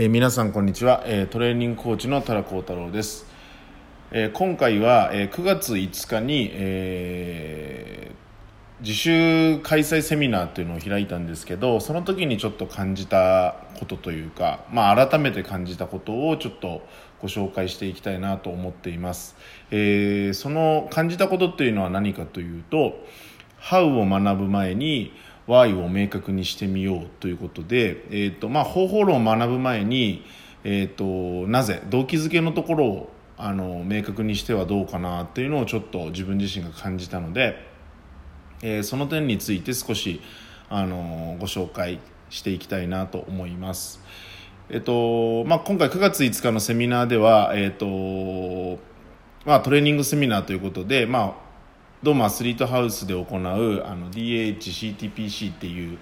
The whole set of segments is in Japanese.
えー、皆さんこんにちは、えー、トレーニングコーチの多良幸太郎です、えー、今回は、え9月5日に、え自主開催セミナーというのを開いたんですけどその時にちょっと感じたことというか、まあ、改めて感じたことをちょっとご紹介していきたいなと思っています、えその感じたことっていうのは何かというと「How」を学ぶ前に「Y を明確にしてみようということで、えーとまあ、方法論を学ぶ前に、えーと、なぜ動機づけのところをあの明確にしてはどうかなっていうのをちょっと自分自身が感じたので、えー、その点について少しあのご紹介していきたいなと思います。えっとまあ、今回9月5日のセミナーでは、えっとまあ、トレーニングセミナーということで、まあ、ドームアスリートハウスで行うあの DHCTPC っていう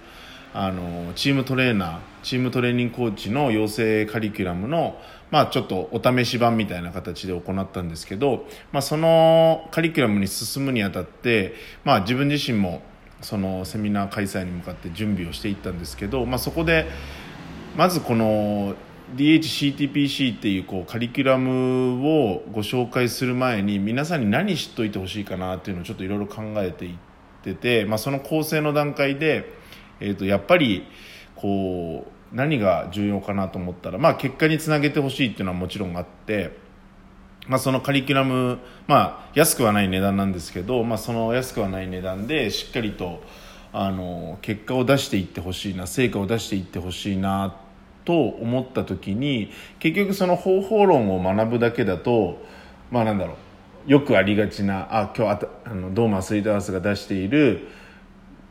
あのチームトレーナーチームトレーニングコーチの養成カリキュラムの、まあ、ちょっとお試し版みたいな形で行ったんですけど、まあ、そのカリキュラムに進むにあたって、まあ、自分自身もそのセミナー開催に向かって準備をしていったんですけど、まあ、そこでまずこの DHCTPC っていうこうカリキュラムをご紹介する前に皆さんに何知っといてほしいかなっていうのをちょっといろいろ考えていってて、まあ、その構成の段階で、えー、とやっぱりこう何が重要かなと思ったら、まあ、結果につなげてほしいっていうのはもちろんあって、まあ、そのカリキュラム、まあ、安くはない値段なんですけど、まあ、その安くはない値段でしっかりとあの結果を出していってほしいな成果を出していってほしいなってと思った時に結局その方法論を学ぶだけだとまあなんだろうよくありがちなあ今日あのドーマスリートハウスが出している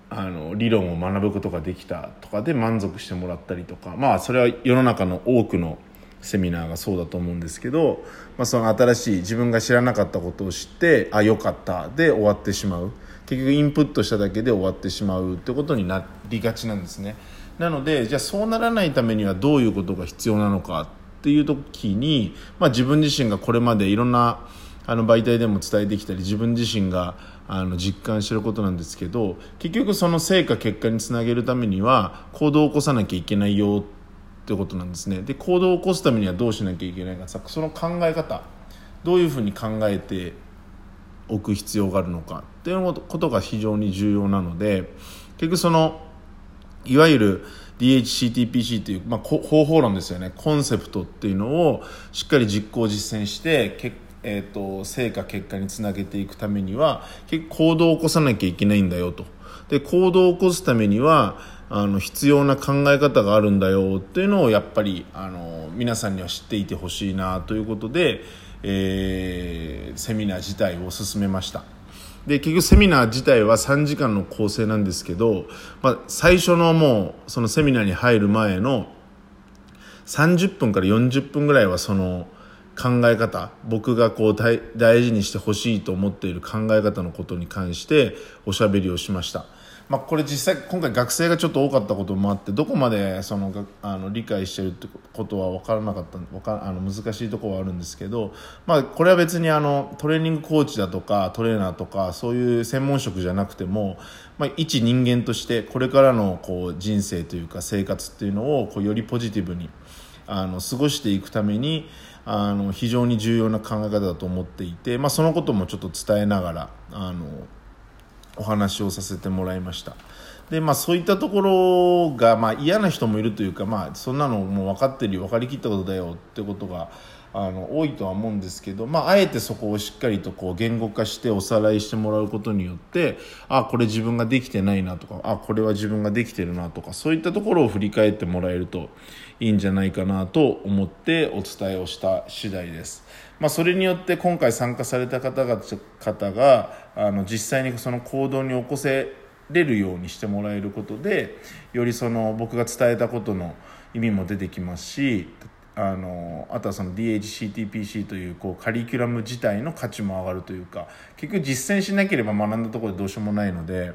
あの理論を学ぶことができたとかで満足してもらったりとかまあそれは世の中の多くのセミナーがそうだと思うんですけど、まあ、その新しい自分が知らなかったことを知ってあよかったで終わってしまう結局インプットしただけで終わってしまうってことになりがちなんですね。なのでじゃあそうならないためにはどういうことが必要なのかっていう時に、まあ、自分自身がこれまでいろんなあの媒体でも伝えてきたり自分自身があの実感してることなんですけど結局その成果結果につなげるためには行動を起こさなきゃいけないよってことなんですね。で行動を起こすためにはどうしなきゃいけないかその考え方どういうふうに考えておく必要があるのかっていうことが非常に重要なので結局そのいわゆる DHCTPC という、まあ、方法論ですよねコンセプトっていうのをしっかり実行実践してけ、えーと、成果結果につなげていくためには結構行動を起こさなきゃいけないんだよとで行動を起こすためにはあの必要な考え方があるんだよっていうのをやっぱりあの皆さんには知っていてほしいなということで、えー、セミナー自体を進めました。で結局セミナー自体は3時間の構成なんですけど、まあ、最初のもうそのセミナーに入る前の30分から40分ぐらいはその考え方僕がこう大事にしてほしいと思っている考え方のことに関しておしゃべりをしました。まあ、これ実際今回学生がちょっと多かったこともあってどこまでそのあの理解してるってことは分からなかった分かあの難しいところはあるんですけど、まあ、これは別にあのトレーニングコーチだとかトレーナーとかそういう専門職じゃなくても、まあ、一人間としてこれからのこう人生というか生活っていうのをこうよりポジティブにあの過ごしていくためにあの非常に重要な考え方だと思っていて、まあ、そのこともちょっと伝えながらあのお話をさせてもらいました。でまあそういったところが、まあ、嫌な人もいるというか、まあ、そんなのもう分かってるよ。分かりきったことだよってことがあの多いとは思うんですけど、まあ、あえてそこをしっかりとこう言語化しておさらいしてもらうことによってあこれ自分ができてないなとかあこれは自分ができてるなとかそういったところを振り返ってもらえるといいんじゃないかなと思ってお伝えをした次第です。まあ、それによって今回参加された方が方があの実際にその行動に起こせれるようにしてもらえることでよりその僕が伝えたことの意味も出てきますしあのあとはその DHCTPC というこうカリキュラム自体の価値も上がるというか結局実践しなければ学んだところでどうしようもないので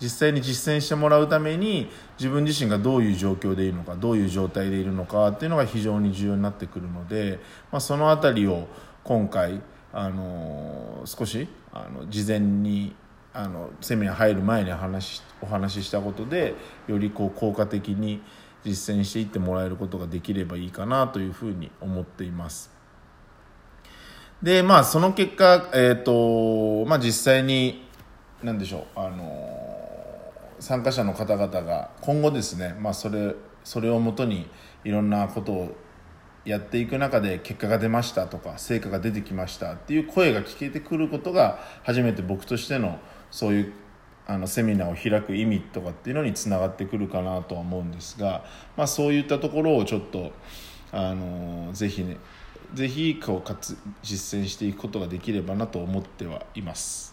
実際に実践してもらうために自分自身がどういう状況でいるのかどういう状態でいるのかっていうのが非常に重要になってくるので、まあ、その辺りを今回あの少しあの事前にあのセミナー入る前に話お話ししたことでよりこう効果的に実践していってもらえることができればいいかなというふうに思っています。でまあその結果、えーとまあ、実際に何でしょうあの参加者の方々が今後ですね、まあ、それそれをもとにいろんなことをやっていく中で結果が出ましたとか成果が出てきましたっていう声が聞けてくることが初めて僕としてのそういうあのセミナーを開く意味とかっていうのにつながってくるかなとは思うんですが、まあ、そういったところをちょっとあのぜひねぜひこうかつ実践していくことができればなと思ってはいます。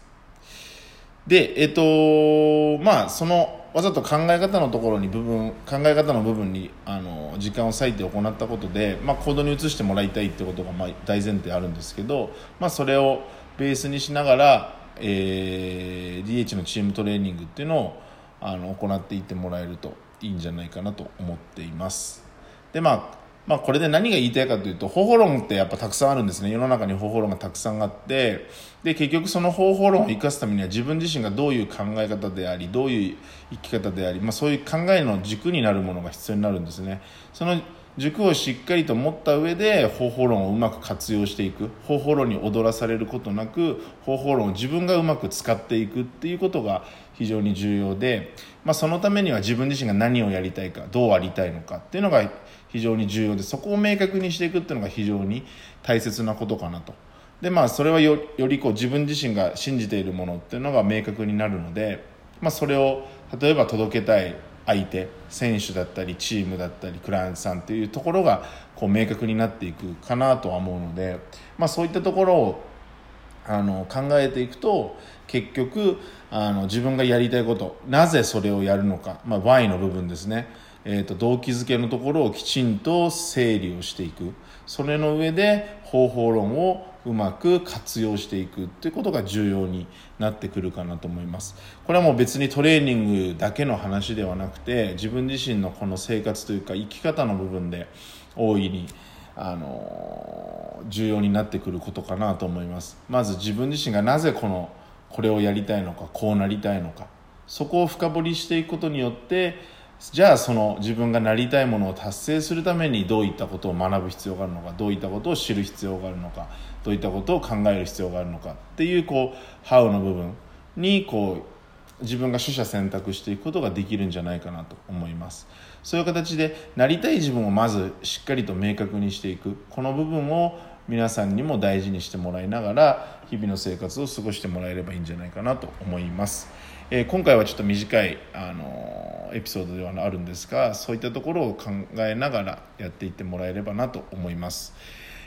でえっ、とまあそのわざと考え方のところに部分考え方の部分にあの時間を割いて行ったことで、まあ、行動に移してもらいたいってことがまあ大前提あるんですけど、まあ、それをベースにしながら、えー、DH のチームトレーニングっていうのをあの行っていってもらえるといいんじゃないかなと思っています。でまあまあ、これで何が言いたいかというと方法論ってやっぱたくさんあるんですね世の中に方法論がたくさんあってで結局その方法論を生かすためには自分自身がどういう考え方でありどういう生き方であり、まあ、そういう考えの軸になるものが必要になるんですねその軸をしっかりと持った上で方法論をうまく活用していく。方法論に踊らされることなく方法論を自分がうまく使っていくっていうことが非常に重要で、まあ、そのためには自分自身が何をやりたいかどうありたいのかっていうのが非常に重要でそこを明確にしていくっていうのが非常に大切なことかなと。でまあそれはよりこう自分自身が信じているものっていうのが明確になるので、まあ、それを例えば届けたい相手選手だったりチームだったりクライアントさんっていうところがこう明確になっていくかなとは思うので、まあ、そういったところをあの考えていくと結局あの自分がやりたいことなぜそれをやるのか、まあ、Y の部分ですね。えーと、動機づけのところをきちんと整理をしていく。それの上で方法論をうまく活用していくっていうことが重要になってくるかなと思います。これはもう別にトレーニングだけの話ではなくて自分自身のこの生活というか生き方の部分で大いにあの重要になってくることかなと思います。まず自分自身がなぜこのこれをやりたいのかこうなりたいのかそこを深掘りしていくことによってじゃあその自分がなりたいものを達成するためにどういったことを学ぶ必要があるのかどういったことを知る必要があるのかどういったことを考える必要があるのかっていうこう「How」の部分にこう自分が取捨選択していくことができるんじゃないかなと思いますそういう形でなりたい自分をまずしっかりと明確にしていくこの部分を皆さんにも大事にしてもらいながら日々の生活を過ごしてもらえればいいんじゃないかなと思います。えー、今回はちょっと短い、あのエピソードではあるんですがそういったところを考えながらやっていってもらえればなと思います、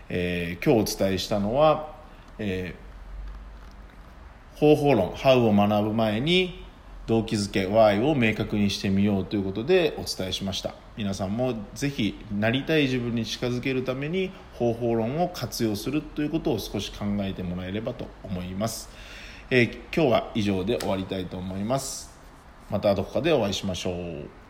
えー、今日お伝えしたのは、えー、方法論 How を学ぶ前に動機づけ Y を明確にしてみようということでお伝えしました。皆さんもぜひなりたい自分に近づけるために方法論を活用するということを少し考えてもらえればと思います。えー、今日は以上で終わりたいと思います。またどこかでお会いしましょう。